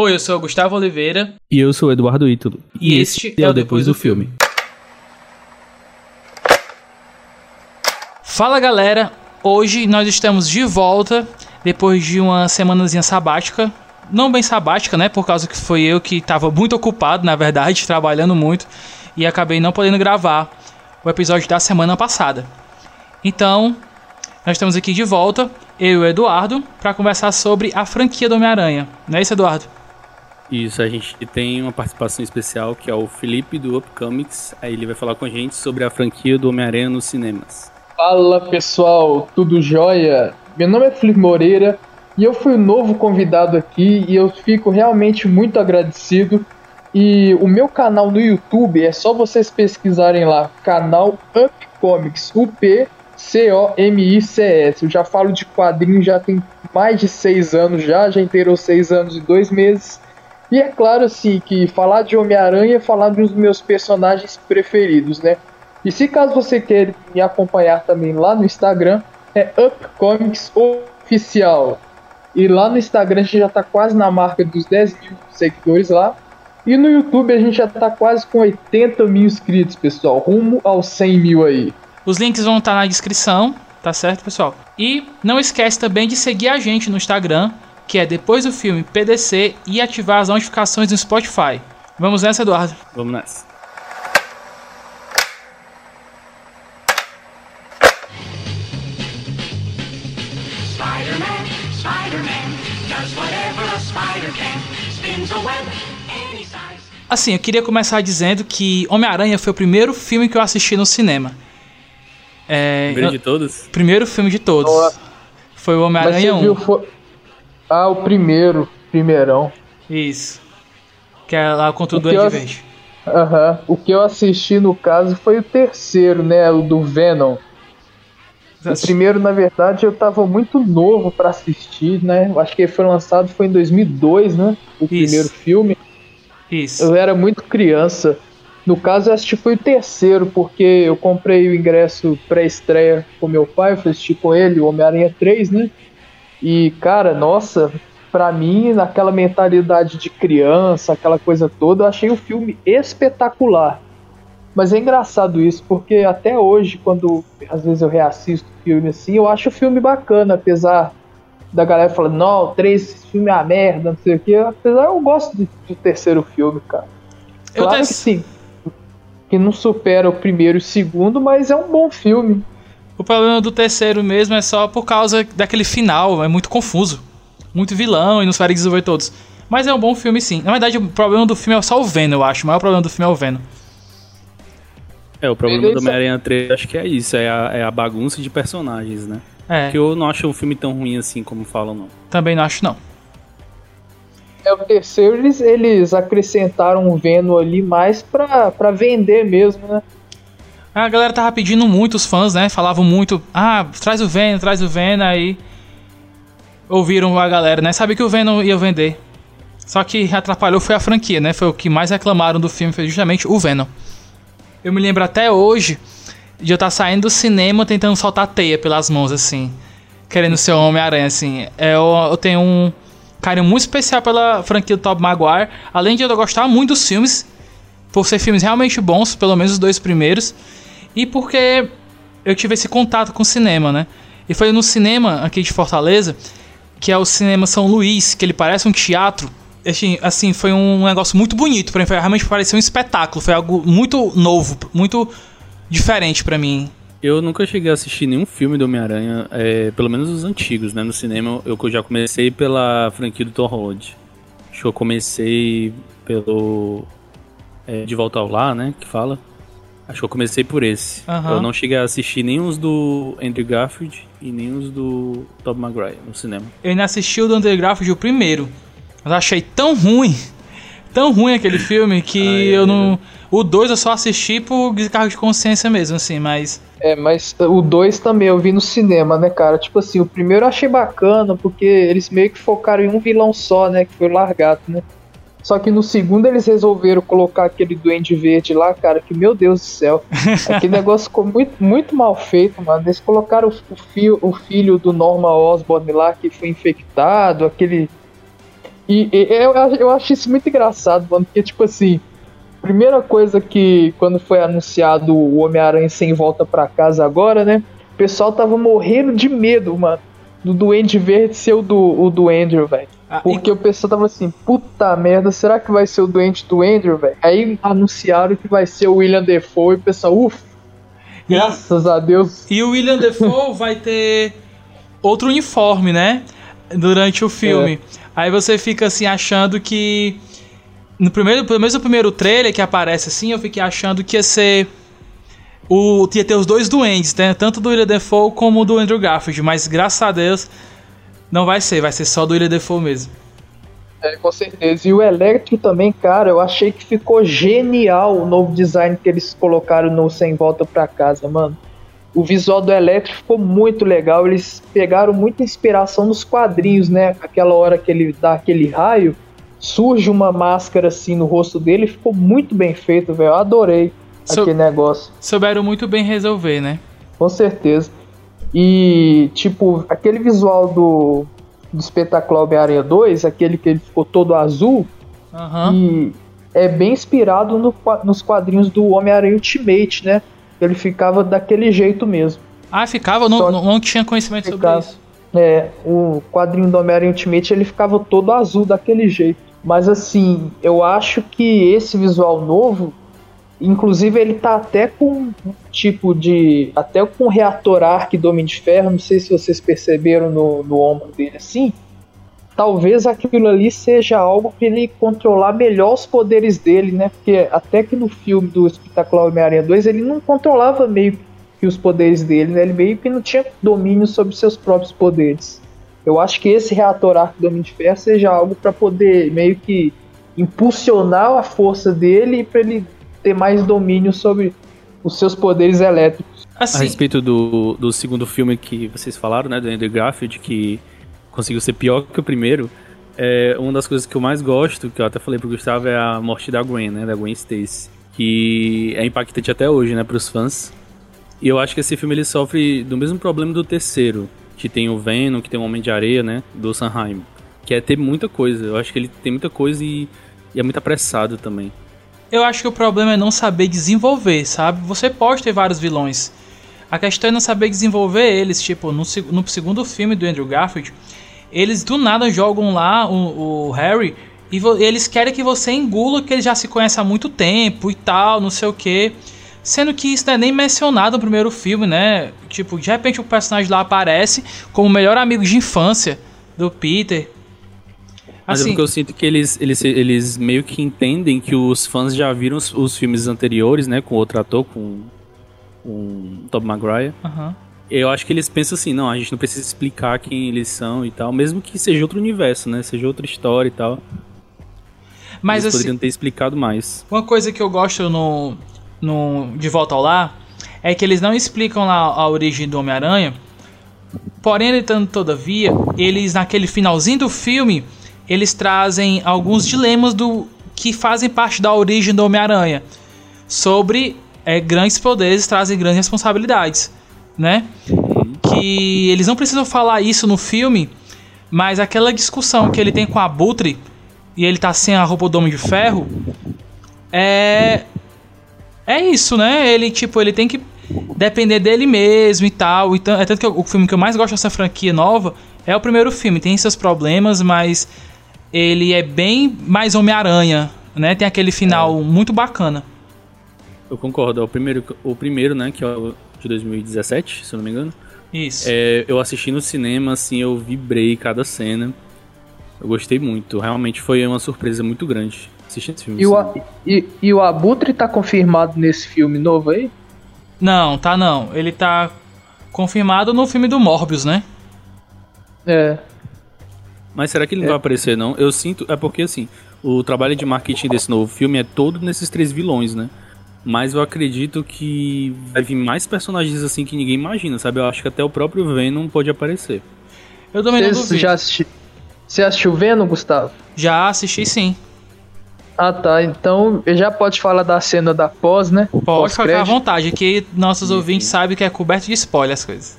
Oi, eu sou o Gustavo Oliveira. E eu sou o Eduardo Ítalo. E, e este é o Depois do Filme. Fala galera, hoje nós estamos de volta depois de uma semanazinha sabática. Não bem sabática, né? Por causa que foi eu que estava muito ocupado, na verdade, trabalhando muito e acabei não podendo gravar o episódio da semana passada. Então, nós estamos aqui de volta, eu e o Eduardo, para conversar sobre a franquia do Homem-Aranha. Não é isso, Eduardo? Isso, a gente tem uma participação especial que é o Felipe do Up Comics. Aí ele vai falar com a gente sobre a franquia do Homem-Aranha nos cinemas. Fala pessoal, tudo jóia? Meu nome é Felipe Moreira e eu fui o novo convidado aqui e eu fico realmente muito agradecido. E o meu canal no YouTube é só vocês pesquisarem lá, canal Up Comics, UP C-O-M-I-C-S. Eu já falo de quadrinhos já tem mais de seis anos já, já inteirou seis anos e dois meses. E é claro, assim, que falar de Homem-Aranha é falar dos meus personagens preferidos, né? E se caso você quer me acompanhar também lá no Instagram, é Up Comics Oficial. E lá no Instagram a gente já tá quase na marca dos 10 mil seguidores lá. E no YouTube a gente já tá quase com 80 mil inscritos, pessoal. Rumo aos 100 mil aí. Os links vão estar tá na descrição, tá certo, pessoal? E não esquece também de seguir a gente no Instagram, que é depois do filme PDC e ativar as notificações no Spotify. Vamos nessa, Eduardo? Vamos nessa. Assim, eu queria começar dizendo que Homem-Aranha foi o primeiro filme que eu assisti no cinema. É, primeiro de todos? Primeiro filme de todos. Foi o Homem-Aranha 1. Viu, foi... Ah, o primeiro. Primeirão. Isso. Que é lá contra o, o Duende Verde. Aham. O que eu assisti no caso foi o terceiro, né? O do Venom. O primeiro, na verdade, eu tava muito novo para assistir, né? Eu acho que ele foi lançado foi em 2002, né? O Isso. primeiro filme. Isso. Eu era muito criança. No caso, eu assisti foi o terceiro, porque eu comprei o ingresso pré-estreia com meu pai, eu fui assistir com ele, o Homem-Aranha 3, né? E, cara, nossa, pra mim, naquela mentalidade de criança, aquela coisa toda, eu achei o filme espetacular. Mas é engraçado isso, porque até hoje, quando às vezes eu reassisto filme assim, eu acho o filme bacana, apesar da galera falando, não, três, esse filme é uma merda, não sei o que. Apesar eu gosto do, do terceiro filme, cara. Claro que sim. Que não supera o primeiro e o segundo, mas é um bom filme. O problema do terceiro mesmo é só por causa daquele final, é muito confuso. Muito vilão e não vai desenvolver todos. Mas é um bom filme sim. Na verdade, o problema do filme é só o Venom, eu acho. O maior problema do filme é o Venom. É, o problema Beleza. do Homem-Aranha 3 acho que é isso, é a, é a bagunça de personagens, né? É. Que eu não acho um filme tão ruim assim como falam, não. Também não acho, não. É, o terceiro eles, eles acrescentaram o Venom ali mais pra, pra vender mesmo, né? A galera tava pedindo muito, os fãs, né? Falavam muito, ah, traz o Venom, traz o Venom, aí ouviram a galera, né? Sabia que o Venom ia vender. Só que atrapalhou foi a franquia, né? Foi o que mais reclamaram do filme, foi justamente o Venom. Eu me lembro até hoje de eu estar tá saindo do cinema tentando soltar teia pelas mãos, assim. Querendo ser o Homem-Aranha, assim. É, eu, eu tenho um carinho muito especial pela franquia do Tobey Maguire. Além de eu gostar muito dos filmes, por ser filmes realmente bons, pelo menos os dois primeiros e porque eu tive esse contato com o cinema, né? E foi no cinema aqui de Fortaleza, que é o Cinema São Luís, que ele parece um teatro. Assim, assim foi um negócio muito bonito para mim, foi, realmente parecia um espetáculo, foi algo muito novo, muito diferente para mim. Eu nunca cheguei a assistir nenhum filme do Homem-Aranha, é, pelo menos os antigos, né? No cinema eu já comecei pela franquia do Tom Holland. Acho que eu comecei pelo é, De Volta ao Lar, né? Que fala. Acho que eu comecei por esse. Uhum. Eu não cheguei a assistir nem os do Andrew Garfield e nem os do Tobey Maguire no cinema. Eu ainda assisti o do Andrew Garfield o primeiro. Mas achei tão ruim, tão ruim aquele filme que ah, é, eu não... O 2 eu só assisti por descargo de consciência mesmo, assim, mas... É, mas o 2 também eu vi no cinema, né, cara? Tipo assim, o primeiro eu achei bacana, porque eles meio que focaram em um vilão só, né, que foi o Largato, né? Só que no segundo eles resolveram colocar aquele Duende Verde lá, cara, que meu Deus do céu. aquele negócio ficou muito, muito mal feito, mano. Eles colocaram o, o filho do Norma Osborn lá que foi infectado, aquele. E, e eu, eu acho isso muito engraçado, mano, porque, tipo assim, primeira coisa que, quando foi anunciado o Homem-Aranha sem volta para casa agora, né? O pessoal tava morrendo de medo, mano, do Duende Verde ser o do, o do Andrew, velho. Ah, Porque e... o pessoal tava assim, puta merda, será que vai ser o doente do Andrew, velho? Aí anunciaram que vai ser o William Defoe e o pessoal, ufa, graças a Deus. E o William Defoe vai ter outro uniforme, né? Durante o filme. É. Aí você fica assim achando que. No primeiro, pelo menos no primeiro trailer que aparece assim, eu fiquei achando que ia ser. O, ia ter os dois duendes, né? Tanto do William Defoe como do Andrew Garfield. Mas graças a Deus não vai ser, vai ser só do William Defoe mesmo. É, com certeza. E o Electro também, cara, eu achei que ficou genial o novo design que eles colocaram no Sem Volta Pra Casa, mano. O visual do Electro ficou muito legal. Eles pegaram muita inspiração nos quadrinhos, né? Aquela hora que ele dá aquele raio, surge uma máscara assim no rosto dele. Ficou muito bem feito, velho. Adorei Sou... aquele negócio. Souberam muito bem resolver, né? Com certeza. E, tipo, aquele visual do, do espetáculo Homem-Aranha 2, aquele que ele ficou todo azul, uhum. e é bem inspirado no, nos quadrinhos do Homem-Aranha Ultimate, né? Ele ficava daquele jeito mesmo. Ah, ficava? Não, não, não tinha conhecimento ficava, sobre isso. É, o quadrinho do Homem-Aranha Ultimate ele ficava todo azul daquele jeito. Mas assim, eu acho que esse visual novo Inclusive ele tá até com um tipo de. até com um reator arc do Homem de Ferro, não sei se vocês perceberam no, no ombro dele assim. Talvez aquilo ali seja algo para ele controlar melhor os poderes dele, né? Porque até que no filme do Espetacular Homem-Aranha 2 ele não controlava meio que os poderes dele, né? Ele meio que não tinha domínio sobre seus próprios poderes. Eu acho que esse reator arc do Homem de Ferro seja algo para poder meio que impulsionar a força dele e para ele ter mais domínio sobre os seus poderes elétricos. Assim. A respeito do, do segundo filme que vocês falaram, né, do Andrew Garfield, que conseguiu ser pior que o primeiro, é uma das coisas que eu mais gosto, que eu até falei pro Gustavo, é a morte da Gwen, né, da Gwen Stacy, que é impactante até hoje, né, pros fãs. E eu acho que esse filme ele sofre do mesmo problema do terceiro, que tem o Venom, que tem o Homem de Areia, né, do Sanheim, que é ter muita coisa. Eu acho que ele tem muita coisa e, e é muito apressado também. Eu acho que o problema é não saber desenvolver, sabe? Você pode ter vários vilões. A questão é não saber desenvolver eles. Tipo, no, no segundo filme do Andrew Garfield, eles do nada jogam lá o, o Harry e eles querem que você engula que ele já se conhece há muito tempo e tal, não sei o que. Sendo que isso não é nem mencionado no primeiro filme, né? Tipo, de repente o personagem lá aparece como o melhor amigo de infância do Peter. Mas é assim, é porque eu sinto que eles, eles, eles meio que entendem que os fãs já viram os, os filmes anteriores, né? Com outro ator, com, com Tom Maguire. Uhum. Eu acho que eles pensam assim, não, a gente não precisa explicar quem eles são e tal, mesmo que seja outro universo, né? Seja outra história e tal. Mas eles assim, poderiam ter explicado mais. Uma coisa que eu gosto no, no De Volta ao Lar é que eles não explicam lá a origem do Homem-Aranha. Porém, entanto, todavia, eles naquele finalzinho do filme eles trazem alguns dilemas do que fazem parte da origem do Homem-Aranha. Sobre é, grandes poderes trazem grandes responsabilidades, né? Que eles não precisam falar isso no filme, mas aquela discussão que ele tem com a Butre e ele tá sem a roupa do Homem de Ferro é é isso, né? Ele tipo, ele tem que depender dele mesmo e tal. Então, é tanto que o filme que eu mais gosto dessa franquia nova é o primeiro filme. Tem seus problemas, mas ele é bem mais Homem-Aranha, né? Tem aquele final é. muito bacana. Eu concordo. É o primeiro, o primeiro, né? Que é o de 2017, se eu não me engano. Isso. É, eu assisti no cinema, assim, eu vibrei cada cena. Eu gostei muito. Realmente foi uma surpresa muito grande assistir esse filme. E, o, e, e o Abutre tá confirmado nesse filme novo aí? Não, tá não. Ele tá confirmado no filme do Morbius, né? É. Mas será que ele não é. vai aparecer, não? Eu sinto. É porque, assim, o trabalho de marketing desse novo filme é todo nesses três vilões, né? Mas eu acredito que vai vir mais personagens assim que ninguém imagina, sabe? Eu acho que até o próprio Venom pode aparecer. Eu também não duvido. Já assisti... Você assistiu Venom, Gustavo? Já assisti sim. Ah tá, então já pode falar da cena da pós, né? Pode pós ficar à vontade, que nossos ouvintes sabem que é coberto de spoiler as coisas.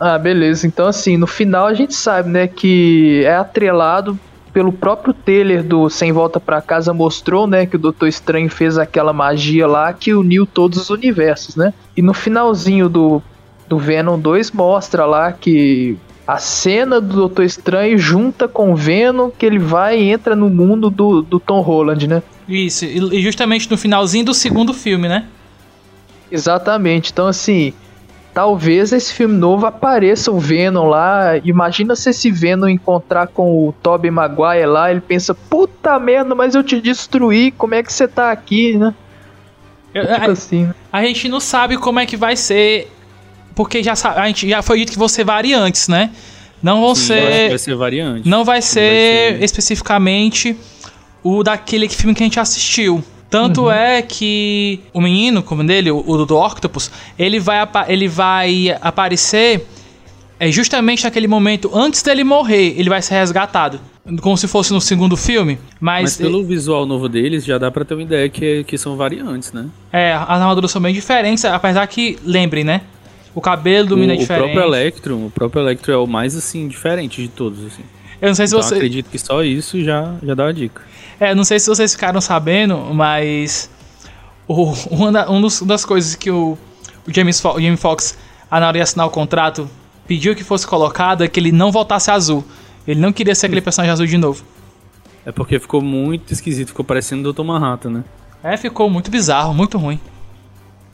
Ah, beleza. Então, assim, no final a gente sabe, né, que é atrelado pelo próprio trailer do Sem Volta para Casa mostrou, né, que o Doutor Estranho fez aquela magia lá que uniu todos os universos, né? E no finalzinho do, do Venom 2 mostra lá que a cena do Doutor Estranho junta com o Venom que ele vai e entra no mundo do, do Tom Holland, né? Isso, e justamente no finalzinho do segundo filme, né? Exatamente. Então, assim, talvez esse filme novo apareça o Venom lá. Imagina se esse Venom encontrar com o Tobey Maguire lá, ele pensa, puta merda, mas eu te destruí, como é que você tá aqui, né? a, assim, né? a gente não sabe como é que vai ser, porque já a gente já foi dito que vão ser variantes, né? Não vão Sim, ser. Vai ser variante. Não vai ser, vai ser especificamente o daquele filme que a gente assistiu. Tanto uhum. é que o menino, como dele, o, o do Octopus, ele vai, ele vai aparecer é justamente naquele momento antes dele morrer, ele vai ser resgatado. Como se fosse no segundo filme. Mas, mas pelo visual novo deles, já dá pra ter uma ideia que, que são variantes, né? É, as armaduras são bem diferentes, apesar que, lembrem, né? O cabelo do menino é diferente. O próprio Electro, o próprio Electro é o mais, assim, diferente de todos, assim. Eu não sei se então, você. acredito que só isso já, já dá a dica. É, não sei se vocês ficaram sabendo, mas. O, uma, da, das coisas que o, o, James Fo o Jamie Foxx, na hora de assinar o contrato, pediu que fosse colocado é que ele não voltasse azul. Ele não queria ser aquele personagem azul de novo. É porque ficou muito esquisito, ficou parecendo o Dr. Manhattan, né? É, ficou muito bizarro, muito ruim.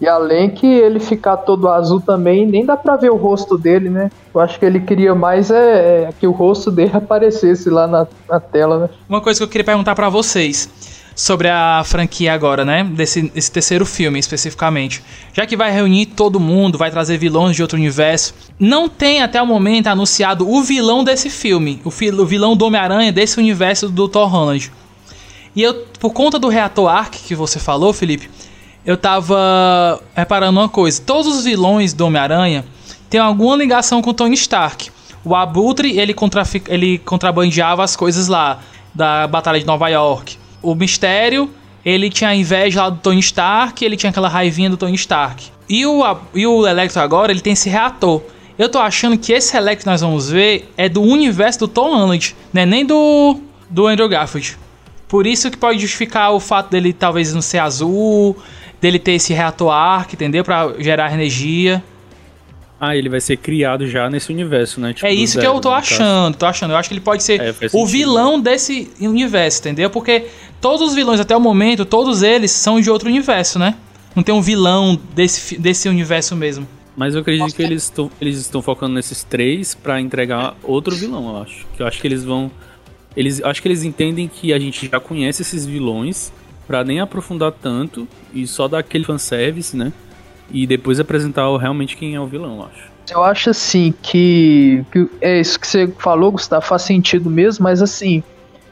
E além que ele ficar todo azul também, nem dá pra ver o rosto dele, né? Eu acho que ele queria mais é, é que o rosto dele aparecesse lá na, na tela, né? Uma coisa que eu queria perguntar para vocês sobre a franquia agora, né? Desse, terceiro filme especificamente. Já que vai reunir todo mundo, vai trazer vilões de outro universo. Não tem até o momento anunciado o vilão desse filme. O, fi, o vilão do Homem-Aranha desse universo do Thor Holland. E eu, por conta do reator Arc que você falou, Felipe, eu tava reparando uma coisa. Todos os vilões do Homem-Aranha têm alguma ligação com o Tony Stark. O Abutre, ele, ele contrabandeava as coisas lá da Batalha de Nova York. O Mistério, ele tinha inveja lá do Tony Stark, ele tinha aquela raivinha do Tony Stark. E o, e o Electro agora, ele tem esse reator. Eu tô achando que esse Electro que nós vamos ver é do universo do Tom Holland, né? Nem do, do Andrew Garfield. Por isso que pode justificar o fato dele talvez não ser azul, dele ter esse reator arc, entendeu? Para gerar energia. Ah, ele vai ser criado já nesse universo, né? Tipo, é isso zero, que eu tô achando, tô achando. Eu acho que ele pode ser é, o vilão desse universo, entendeu? Porque todos os vilões até o momento, todos eles são de outro universo, né? Não tem um vilão desse, desse universo mesmo. Mas eu acredito Nossa, que eles estão eles estão focando nesses três para entregar outro vilão, eu acho. Que eu acho que eles vão eles acho que eles entendem que a gente já conhece esses vilões para nem aprofundar tanto e só dar aquele fanservice, né? E depois apresentar realmente quem é o vilão, eu acho. Eu acho assim que, que é isso que você falou, Gustavo, faz sentido mesmo, mas assim,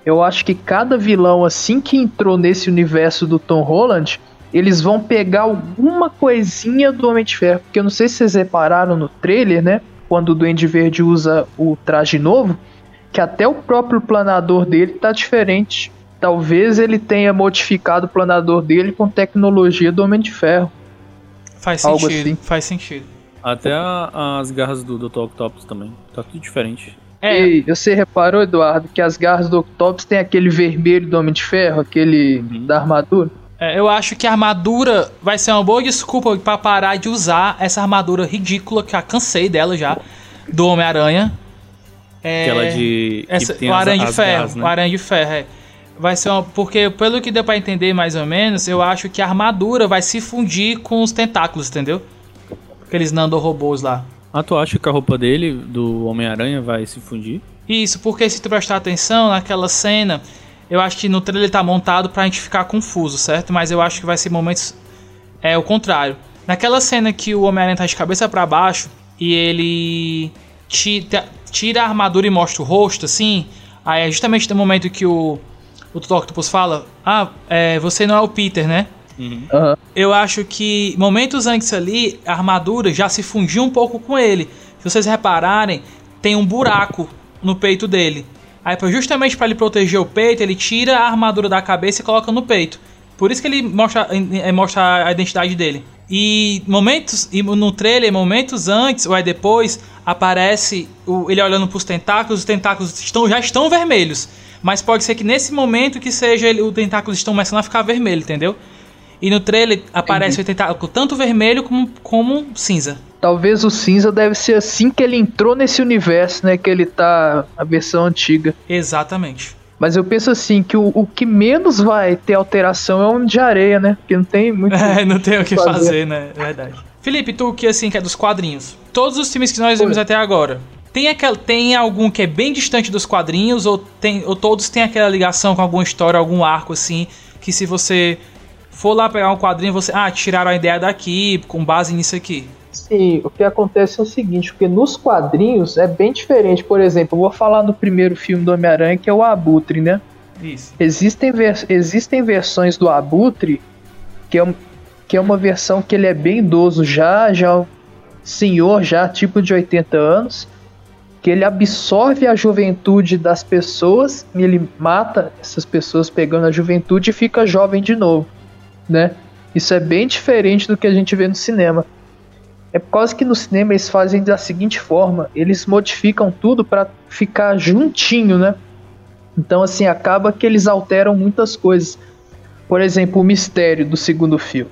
eu acho que cada vilão assim que entrou nesse universo do Tom Holland, eles vão pegar alguma coisinha do Homem de Ferro, porque eu não sei se vocês repararam no trailer, né? Quando o Duende Verde usa o traje novo, que até o próprio planador dele tá diferente talvez ele tenha modificado o planador dele com tecnologia do Homem de Ferro. Faz sentido, assim. faz sentido. Até a, as garras do Dr. Octopus também. Tá tudo diferente. É. Ei, você reparou, Eduardo, que as garras do Octopus tem aquele vermelho do Homem de Ferro, aquele uhum. da armadura? É, eu acho que a armadura vai ser uma boa desculpa para parar de usar essa armadura ridícula, que já cansei dela já, do Homem-Aranha. É, Aquela de. Essa, o Aranha de Ferro. Garras, né? O Aranha de Ferro, é vai ser uma. Porque, pelo que deu pra entender mais ou menos, eu acho que a armadura vai se fundir com os tentáculos, entendeu? Aqueles nano-robôs lá. Ah, tu acha que a roupa dele, do Homem-Aranha, vai se fundir? Isso, porque se tu prestar atenção naquela cena, eu acho que no trailer tá montado pra gente ficar confuso, certo? Mas eu acho que vai ser momentos. É o contrário. Naquela cena que o Homem-Aranha tá de cabeça para baixo e ele tira a armadura e mostra o rosto, assim. Aí é justamente no momento que o o Dr. Octopus fala: Ah, é, você não é o Peter, né? Uhum. Uhum. Eu acho que momentos antes ali, a armadura já se fundiu um pouco com ele. Se vocês repararem, tem um buraco no peito dele. Aí, justamente para ele proteger o peito, ele tira a armadura da cabeça e coloca no peito. Por isso que ele mostra, mostra a identidade dele. E momentos e no trailer, momentos antes ou aí depois, aparece o, ele olhando para os tentáculos, os tentáculos estão, já estão vermelhos. Mas pode ser que nesse momento que seja ele, o tentáculo estão começando a ficar vermelho, entendeu? E no trailer aparece Entendi. o tentáculo tanto vermelho como, como cinza. Talvez o cinza deve ser assim que ele entrou nesse universo, né? Que ele tá a versão antiga. Exatamente. Mas eu penso assim, que o, o que menos vai ter alteração é o Homem de Areia, né? Porque não tem muito. É, não tem o que fazer, fazer né? É verdade. Felipe, tu que assim, que é dos quadrinhos. Todos os filmes que nós vimos até agora. Tem, aquel, tem algum que é bem distante dos quadrinhos, ou, tem, ou todos têm aquela ligação com alguma história, algum arco assim, que se você for lá pegar um quadrinho, você. Ah, tiraram a ideia daqui, com base nisso aqui. Sim, o que acontece é o seguinte, porque nos quadrinhos é bem diferente. Por exemplo, eu vou falar no primeiro filme do Homem-Aranha, que é o Abutre, né? Isso. Existem, vers existem versões do Abutre que é, um, que é uma versão que ele é bem idoso já, já senhor já, tipo de 80 anos, que ele absorve a juventude das pessoas e ele mata essas pessoas pegando a juventude e fica jovem de novo, né? Isso é bem diferente do que a gente vê no cinema. É por causa que no cinema eles fazem da seguinte forma: eles modificam tudo para ficar juntinho, né? Então, assim, acaba que eles alteram muitas coisas. Por exemplo, o mistério do segundo filme.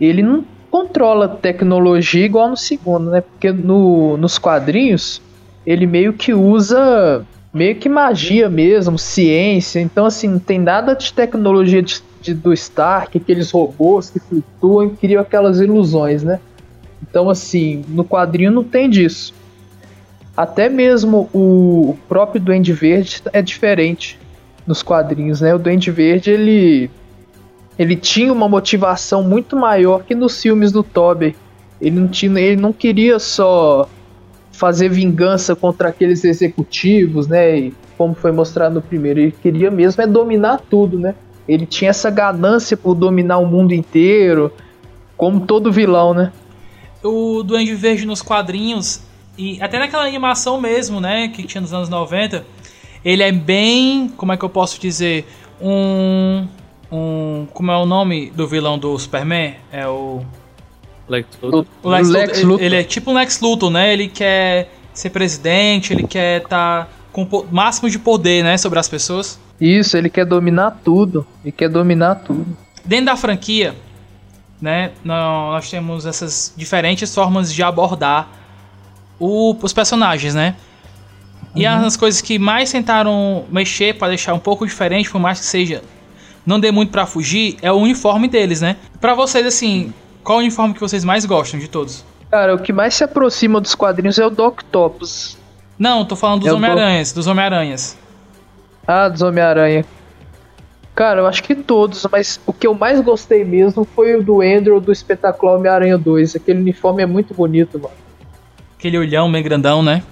Ele não controla tecnologia igual no segundo, né? Porque no, nos quadrinhos ele meio que usa meio que magia mesmo, ciência. Então, assim, não tem nada de tecnologia de, de, do Stark, aqueles robôs que flutuam e criam aquelas ilusões, né? Então, assim, no quadrinho não tem disso. Até mesmo o próprio Duende Verde é diferente nos quadrinhos, né? O Duende Verde, ele ele tinha uma motivação muito maior que nos filmes do Tobey. Ele não tinha, ele não queria só fazer vingança contra aqueles executivos, né? E como foi mostrado no primeiro, ele queria mesmo é dominar tudo, né? Ele tinha essa ganância por dominar o mundo inteiro, como todo vilão, né? o Duende Verde nos quadrinhos e até naquela animação mesmo, né, que tinha nos anos 90, ele é bem, como é que eu posso dizer, um um como é o nome do vilão do Superman? É o Lex Luthor. O Lex, Lex Luthor. Ele, ele, é tipo um Lex Luthor, né? Ele quer ser presidente, ele quer estar tá com o máximo de poder, né, sobre as pessoas. Isso, ele quer dominar tudo. Ele quer dominar tudo. Dentro da franquia, né, nós temos essas diferentes formas de abordar o, os personagens, né? E uhum. as coisas que mais tentaram mexer para deixar um pouco diferente, por mais que seja não dê muito para fugir, é o uniforme deles, né? Para vocês assim, qual o uniforme que vocês mais gostam de todos? Cara, o que mais se aproxima dos quadrinhos é o Doc Topos. Não, tô falando dos é Homem-Aranhas, dos Homem-Aranhas. Ah, dos Homem-Aranha. Cara, eu acho que todos, mas o que eu mais gostei mesmo foi o do Andrew do Espetacular Homem-Aranha 2. Aquele uniforme é muito bonito, mano. Aquele olhão meio grandão, né?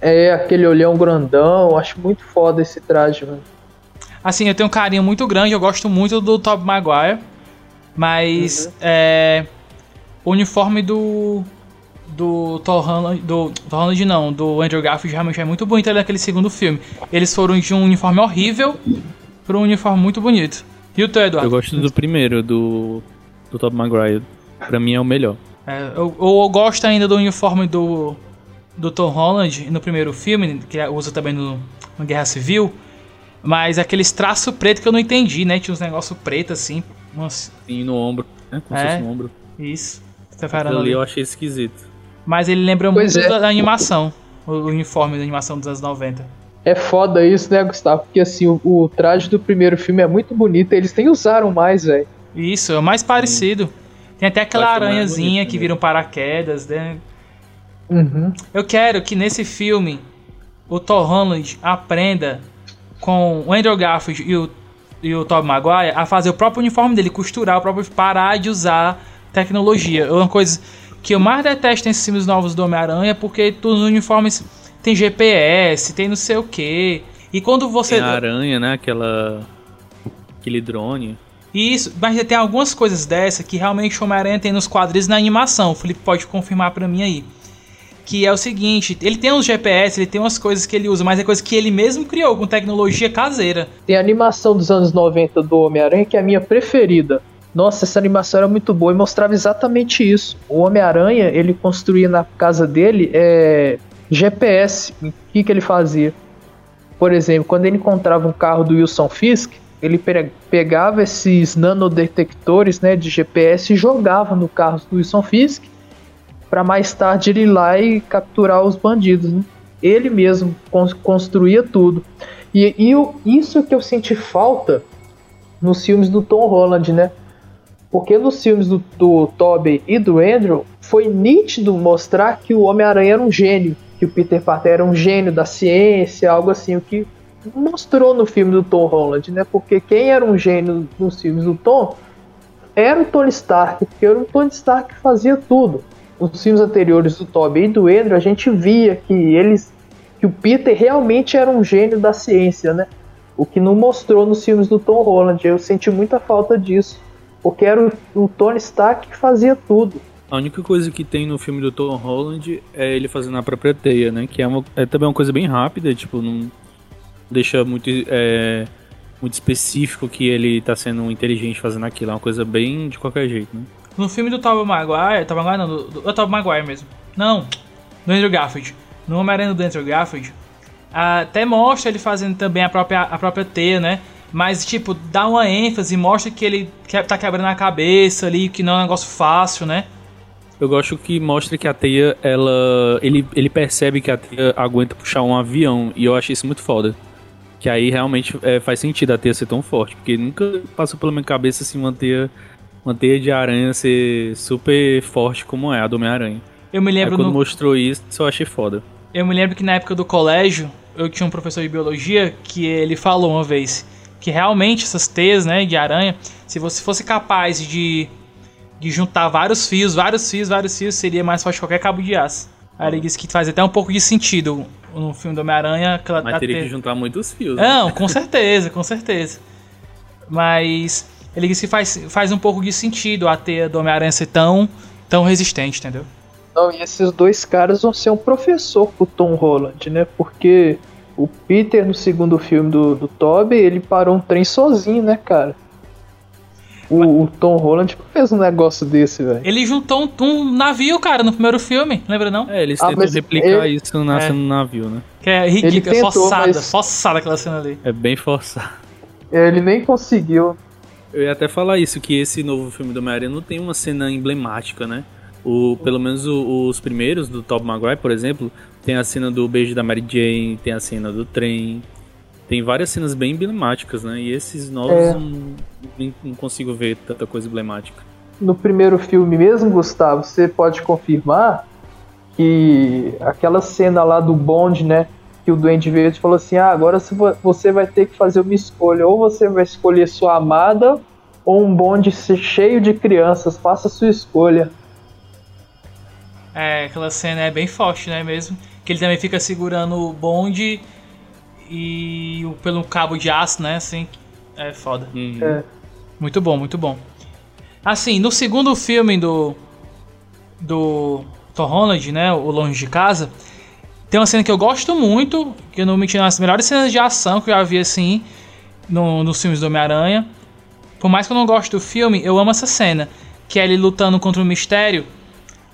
É, aquele olhão grandão. Acho muito foda esse traje, mano. Assim, eu tenho um carinho muito grande, eu gosto muito do Tobey Maguire. Mas uhum. é, o uniforme do do Thor Holland, do Thor Holland não, do Andrew Garfield realmente é muito bonito ali naquele segundo filme. Eles foram de um uniforme horrível para um uniforme muito bonito. E o teu, Eduardo? Eu gosto do primeiro, do, do Top Maguire. Pra mim é o melhor. É, eu, eu, gosto ainda do uniforme do, do Tom Holland no primeiro filme, que usa também no, no Guerra Civil. Mas aqueles traços preto que eu não entendi, né? Tinha uns negócios preto assim. Nossa. Sim, no ombro, né? Como é, se fosse no ombro. Isso. Aquilo ali eu achei esquisito. Mas ele lembra pois muito é. da animação. O uniforme da animação dos anos 90 é foda isso, né, Gustavo? Porque assim, o, o, traje do primeiro filme é muito bonito, eles nem usaram mais, velho. Isso, é o mais parecido. Tem até aquela aranhazinha bonito, que vira um paraquedas, né? Uhum. Eu quero que nesse filme o Thor Holland aprenda com o Andrew Garfield e o, e o Tobey Maguire a fazer o próprio uniforme dele, costurar o próprio, parar de usar tecnologia. É uma coisa que eu mais detesto nesses filmes novos do Homem-Aranha, porque todos os uniformes tem GPS, tem não sei o que. E quando você. Tem a aranha, né? Aquela. Aquele drone. Isso, mas tem algumas coisas dessa que realmente o Homem-Aranha tem nos quadrinhos na animação. O Felipe pode confirmar para mim aí. Que é o seguinte, ele tem uns GPS, ele tem umas coisas que ele usa, mas é coisa que ele mesmo criou com tecnologia caseira. Tem a animação dos anos 90 do Homem-Aranha que é a minha preferida. Nossa, essa animação era muito boa e mostrava exatamente isso. O Homem-Aranha, ele construía na casa dele é, GPS. O que, que ele fazia? por exemplo, quando ele encontrava um carro do Wilson Fisk, ele pegava esses nanodetectores né, de GPS e jogava no carro do Wilson Fisk para mais tarde ir lá e capturar os bandidos. Né? Ele mesmo construía tudo. E, e eu, isso que eu senti falta nos filmes do Tom Holland, né? Porque nos filmes do, do Tobey e do Andrew foi nítido mostrar que o Homem-Aranha era um gênio, que o Peter Parker era um gênio da ciência, algo assim, o que mostrou no filme do Tom Holland, né? Porque quem era um gênio nos filmes do Tom era o Tony Stark, porque era o Tony Stark que fazia tudo. Nos filmes anteriores do Tobey e do Andrew, a gente via que eles que o Peter realmente era um gênio da ciência, né? O que não mostrou nos filmes do Tom Holland. Eu senti muita falta disso, porque era o, o Tony Stark que fazia tudo. A única coisa que tem no filme do Tom Holland é ele fazendo a própria teia, né? Que é, uma, é também uma coisa bem rápida, tipo, não deixa muito, é, muito específico que ele tá sendo inteligente fazendo aquilo. É uma coisa bem de qualquer jeito, né? No filme do Tobey Maguire, Tobey Maguire não, do, do, Tobey Maguire mesmo. Não, do Andrew Garfield. No Homem-Aranha do Andrew Garfield, até mostra ele fazendo também a própria, a própria teia, né? Mas, tipo, dá uma ênfase, mostra que ele tá quebrando a cabeça ali, que não é um negócio fácil, né? Eu gosto que mostra que a teia, ela. Ele, ele percebe que a teia aguenta puxar um avião. E eu acho isso muito foda. Que aí realmente é, faz sentido a teia ser tão forte. Porque nunca passou pela minha cabeça assim uma teia, uma teia de aranha ser super forte como é a do Homem-Aranha. Eu me lembro. Aí, quando no... mostrou isso, eu achei foda. Eu me lembro que na época do colégio, eu tinha um professor de biologia que ele falou uma vez que realmente essas teias, né, de aranha, se você fosse capaz de de juntar vários fios, vários fios, vários fios, seria mais forte que qualquer cabo de aço. Aí ele disse que faz até um pouco de sentido no filme do Homem-Aranha. Mas teria ter... que juntar muitos fios. Né? Não, com certeza, com certeza. Mas ele disse que faz, faz um pouco de sentido a teia do Homem-Aranha ser tão, tão resistente, entendeu? Não, e esses dois caras vão ser um professor pro Tom Holland, né? Porque o Peter, no segundo filme do, do Toby, ele parou um trem sozinho, né, cara? O, o, Tom Holland fez um negócio desse, velho. Ele juntou um, um, navio, cara, no primeiro filme, lembra não? É, eles ah, tentam replicar ele... isso na é. cena do navio, né? Que é ridículo, é forçada, mas... forçada aquela cena ali. É bem forçada. Ele nem conseguiu. Eu ia até falar isso, que esse novo filme do Homem-Aranha não tem uma cena emblemática, né? O, pelo menos o, os primeiros, do Tobey Maguire, por exemplo, tem a cena do beijo da Mary Jane, tem a cena do trem, tem várias cenas bem emblemáticas, né? E esses novos é. não, não consigo ver tanta coisa emblemática. No primeiro filme mesmo, Gustavo, você pode confirmar que aquela cena lá do Bond, né? Que o Duende Verde falou assim: ah, agora você vai ter que fazer uma escolha. Ou você vai escolher sua amada, ou um bonde cheio de crianças. Faça a sua escolha. É, aquela cena é bem forte, né? Mesmo. Que ele também fica segurando o bonde e o, pelo cabo de aço, né? Assim, é foda. Uhum. É. Muito bom, muito bom. Assim, no segundo filme do do Tom Holland, né, o Longe de Casa, tem uma cena que eu gosto muito, que eu não me nas melhores cenas de ação que eu já vi assim no, nos filmes do Homem-Aranha. Por mais que eu não goste do filme, eu amo essa cena, que é ele lutando contra o um mistério,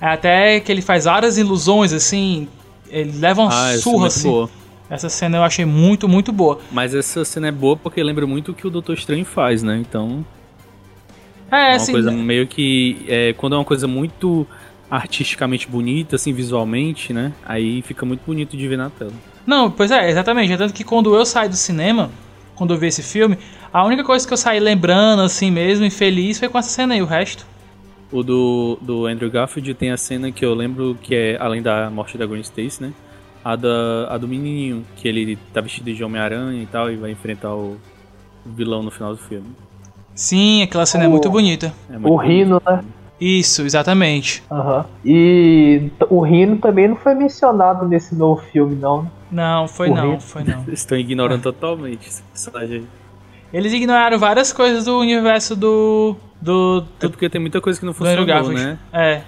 até que ele faz várias ilusões assim, ele leva um ah, surra é assim. Boa. Essa cena eu achei muito, muito boa. Mas essa cena é boa porque lembra muito o que o Doutor Estranho faz, né? Então. É, é uma assim, coisa meio que. É, quando é uma coisa muito artisticamente bonita, assim, visualmente, né? Aí fica muito bonito de ver na tela. Não, pois é, exatamente. É tanto que quando eu saí do cinema, quando eu vi esse filme, a única coisa que eu saí lembrando, assim mesmo, e feliz, foi com essa cena aí, o resto. O do, do Andrew Garfield tem a cena que eu lembro que é, além da morte da Gwen Stacy, né? a, da, a do menininho, que ele tá vestido de Homem-Aranha e tal, e vai enfrentar o vilão no final do filme. Sim, aquela cena o, é muito bonita. É muito o Rino, né? Isso, exatamente. Uhum. E o Rino também não foi mencionado nesse novo filme, não. Né? Não, foi o não, Rino. foi não. Estão ignorando totalmente esse personagem aí. Eles ignoraram várias coisas do universo do. do, do é porque tem muita coisa que não funcionou, né? É.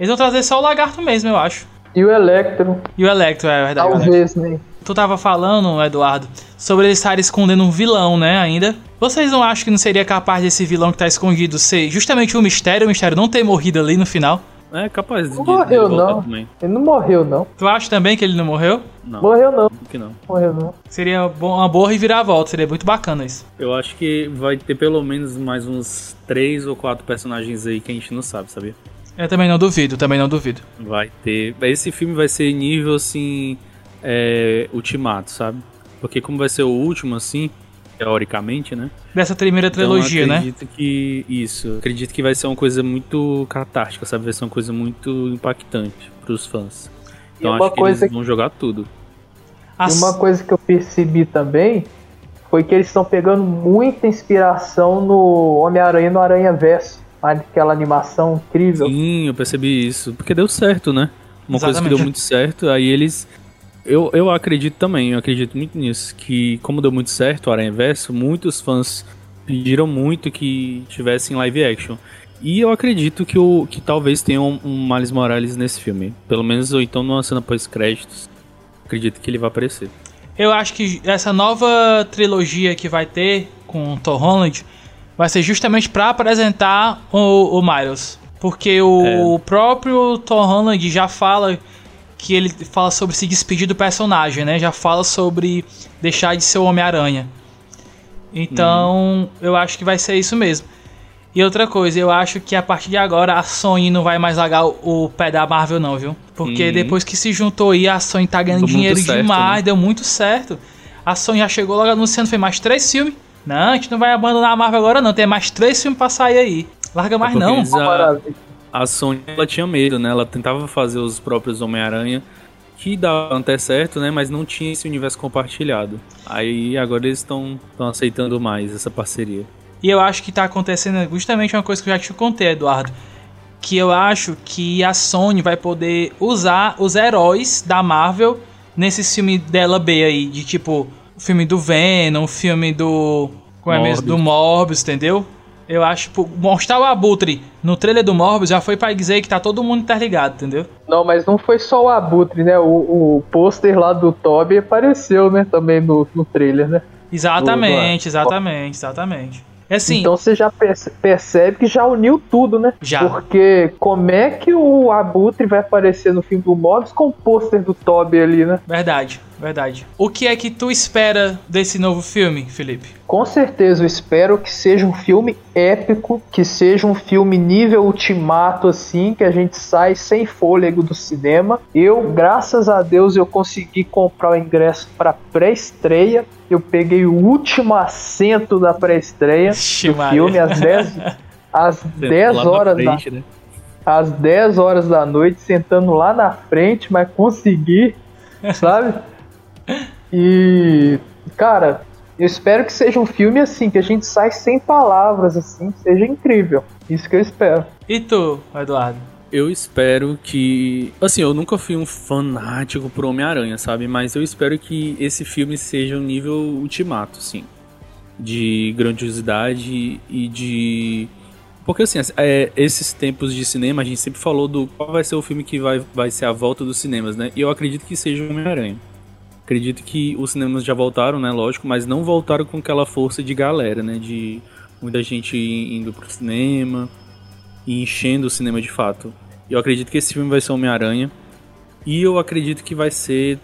Eles vão trazer só o lagarto mesmo, eu acho. E o Electro. E o Electro, é verdade. Talvez, né? Tu tava falando, Eduardo, sobre ele estar escondendo um vilão, né, ainda. Vocês não acham que não seria capaz desse vilão que tá escondido ser justamente o mistério, o mistério não ter morrido ali no final? É capaz de Não morreu, de não. também. Ele não morreu, não. Tu acha também que ele não morreu? Não, Morreu, não. que não. Morreu, não. Seria bom- uma boa reviravolta, seria muito bacana isso. Eu acho que vai ter pelo menos mais uns três ou quatro personagens aí que a gente não sabe, sabia? Eu também não duvido, também não duvido. Vai ter. Esse filme vai ser nível assim. É, ultimato, sabe? Porque como vai ser o último, assim, teoricamente, né? Dessa primeira trilogia, então, eu né? acredito que. Isso. Acredito que vai ser uma coisa muito catártica, sabe? Vai ser uma coisa muito impactante pros fãs. Então acho que eles vão jogar tudo. As- E uma coisa que eu percebi também foi que eles estão pegando muita inspiração no Homem-Aranha no Aranha Verso. Aquela animação incrível. Sim, eu percebi isso. Porque deu certo, né? Uma coisa que Exatamente. deu muito certo, aí eles. Eu, eu acredito também, eu acredito muito nisso. Que como deu muito certo o Aranha Verso, muitos fãs pediram muito que tivessem live action. E eu acredito que, o, que talvez tenha um, um Miles Morales nesse filme. Pelo menos, ou então numa cena pós-créditos. Acredito que ele vai aparecer. Eu acho que essa nova trilogia que vai ter com o Tom Holland vai ser justamente pra apresentar o, o Miles. Porque o É. próprio Tom Holland já fala que ele fala sobre se despedir do personagem, né? Já fala sobre deixar de ser o Homem-Aranha. Então, eu acho que vai ser isso mesmo. E outra coisa, eu acho que a partir de agora a Sony não vai mais largar o, o pé da Marvel, não, viu? Porque Uhum. depois que se juntou aí, a Sony tá ganhando Deu dinheiro certo, demais, né? deu muito certo. A Sony já chegou logo anunciando, fez mais três filmes. Não, a gente não vai abandonar a Marvel agora, não. Tem mais três filmes pra sair aí. Larga mais porque não. eles- a-. A Sony ela tinha medo, né? Ela tentava fazer os próprios Homem-Aranha, que dava até certo, né? Mas não tinha esse universo compartilhado. Aí agora eles estão aceitando mais essa parceria. E eu acho que tá acontecendo justamente uma coisa que eu já te contei, Eduardo. Que eu acho que a Sony vai poder usar os heróis da Marvel nesse filme dela B aí, de tipo, o filme do Venom, o filme do. Como é mesmo? Morbius. Do Morbius, entendeu? Eu acho, tipo, mostrar o Abutre no trailer do Morbius já foi pra dizer que tá todo mundo interligado, entendeu? Não, mas não foi só o Abutre, né? O, o pôster lá do Toby apareceu, né? Também no, no trailer, né? Exatamente, exatamente, exatamente. É assim, Então você já perce- percebe que já uniu tudo, né? Já. Porque como é que o Abutre vai aparecer no filme do Morbius com o pôster do Toby ali, né? verdade, verdade. O que é que tu espera desse novo filme, Felipe? Com certeza, eu espero que seja um filme épico, que seja um filme nível ultimato, assim, que a gente sai sem fôlego do cinema. Eu, graças a Deus, eu consegui comprar o ingresso para pré-estreia. Eu peguei o último assento da pré-estreia do Maria. filme, às 10, às 10 Lá na horas da, né? às 10 horas da noite, sentando lá na frente, mas consegui, sabe? E, cara, eu espero que seja um filme assim, que a gente sai sem palavras, assim, que seja incrível. Isso que eu espero. E tu, Eduardo? Eu espero que. Assim, eu nunca fui um fanático por Homem-Aranha, sabe? Mas eu espero que esse filme seja um nível ultimato, assim. De grandiosidade e de. Porque, assim, é, esses tempos de cinema, a gente sempre falou do qual vai ser o filme que vai, vai ser a volta dos cinemas, né? E eu acredito que seja o Homem-Aranha. Acredito que os cinemas já voltaram, né? Lógico, mas não voltaram com aquela força de galera, né? De muita gente indo pro cinema e enchendo o cinema de fato. Eu acredito que esse filme vai ser Homem-Aranha. E eu acredito que vai ser.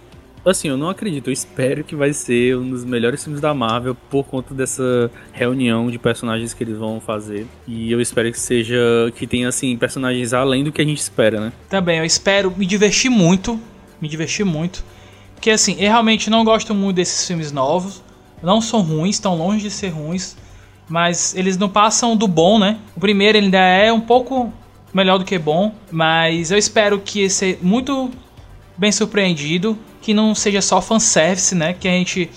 Assim, eu não acredito, eu espero que vai ser um dos melhores filmes da Marvel por conta dessa reunião de personagens que eles vão fazer. E eu espero que seja. que tenha, assim, personagens além do que a gente espera, né? Também, eu espero me divertir muito. Me divertir muito. Porque assim, eu realmente não gosto muito desses filmes novos. Não são ruins, estão longe de ser ruins. Mas eles não passam do bom, né? O primeiro ainda é um pouco melhor do que bom. Mas eu espero que seja muito bem surpreendido. Que não seja só fanservice, né? Que a gente,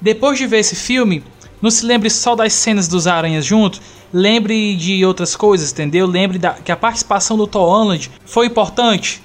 depois de ver esse filme, não se lembre só das cenas dos aranhas juntos. Lembre de outras coisas, entendeu? Lembre da, que a participação do Tom Holland foi importante.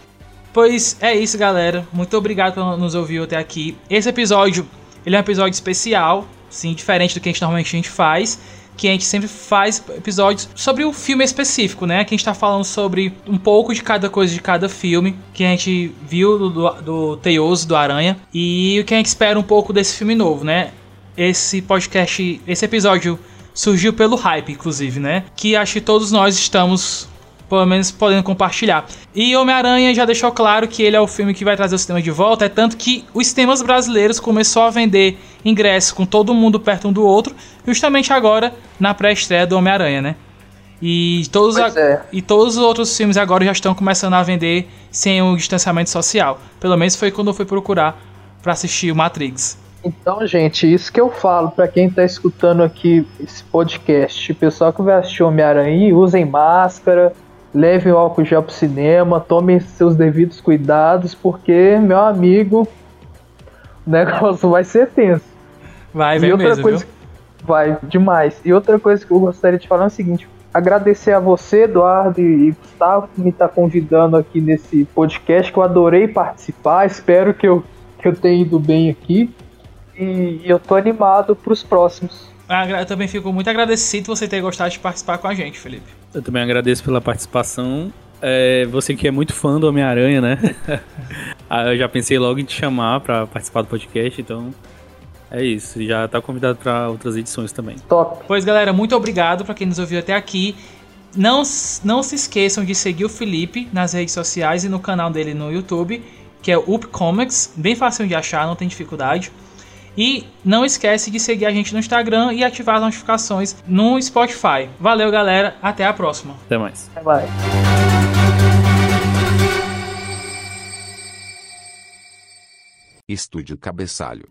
Pois é isso, galera. Muito obrigado por nos ouvir até aqui. Esse episódio, ele é um episódio especial, sim, diferente do que a gente normalmente a gente faz, que a gente sempre faz episódios sobre o filme específico, né? Que a gente tá falando sobre um pouco de cada coisa de cada filme que a gente viu do, do, do Teioso, do Aranha, e o que a gente espera um pouco desse filme novo, né? Esse podcast, esse episódio surgiu pelo hype, inclusive, né? Que acho que todos nós estamos pelo menos podendo compartilhar. E Homem-Aranha já deixou claro que ele é o filme que vai trazer o cinema de volta, é tanto que os cinemas brasileiros começou a vender ingressos com todo mundo perto um do outro, justamente agora na pré-estreia do Homem-Aranha, né? E todos, a, é. e todos os outros filmes agora já estão começando a vender sem o distanciamento social. Pelo menos foi quando eu fui procurar para assistir o Matrix. Então, gente, isso que eu falo para quem tá escutando aqui esse podcast, o pessoal que vai assistir Homem-Aranha, usem máscara, levem o álcool gel pro cinema, tomem seus devidos cuidados, porque, meu amigo, o negócio vai ser tenso. Vai, vai mesmo, coisa? Vai, demais. E outra coisa que eu gostaria de falar é o seguinte, agradecer a você, Eduardo e Gustavo, que me está convidando aqui nesse podcast, que eu adorei participar, espero que eu, que eu tenha ido bem aqui. E, e eu tô animado para os próximos. Eu também fico muito agradecido você ter gostado de participar com a gente, Felipe. Eu também agradeço pela participação. É, você que é muito fã do Homem-Aranha, né? Ah, eu já pensei logo em te chamar para participar do podcast, então é isso, já tá convidado para outras edições também. Top. Pois galera, muito obrigado para quem nos ouviu até aqui. Não, não se esqueçam de seguir o Felipe nas redes sociais e no canal dele no YouTube, que é o Up Comics, bem fácil de achar, não tem dificuldade. E não esquece de seguir a gente no Instagram e ativar as notificações no Spotify. Valeu, galera. Até a próxima. Até mais. Bye bye. Estúdio Cabeçalho.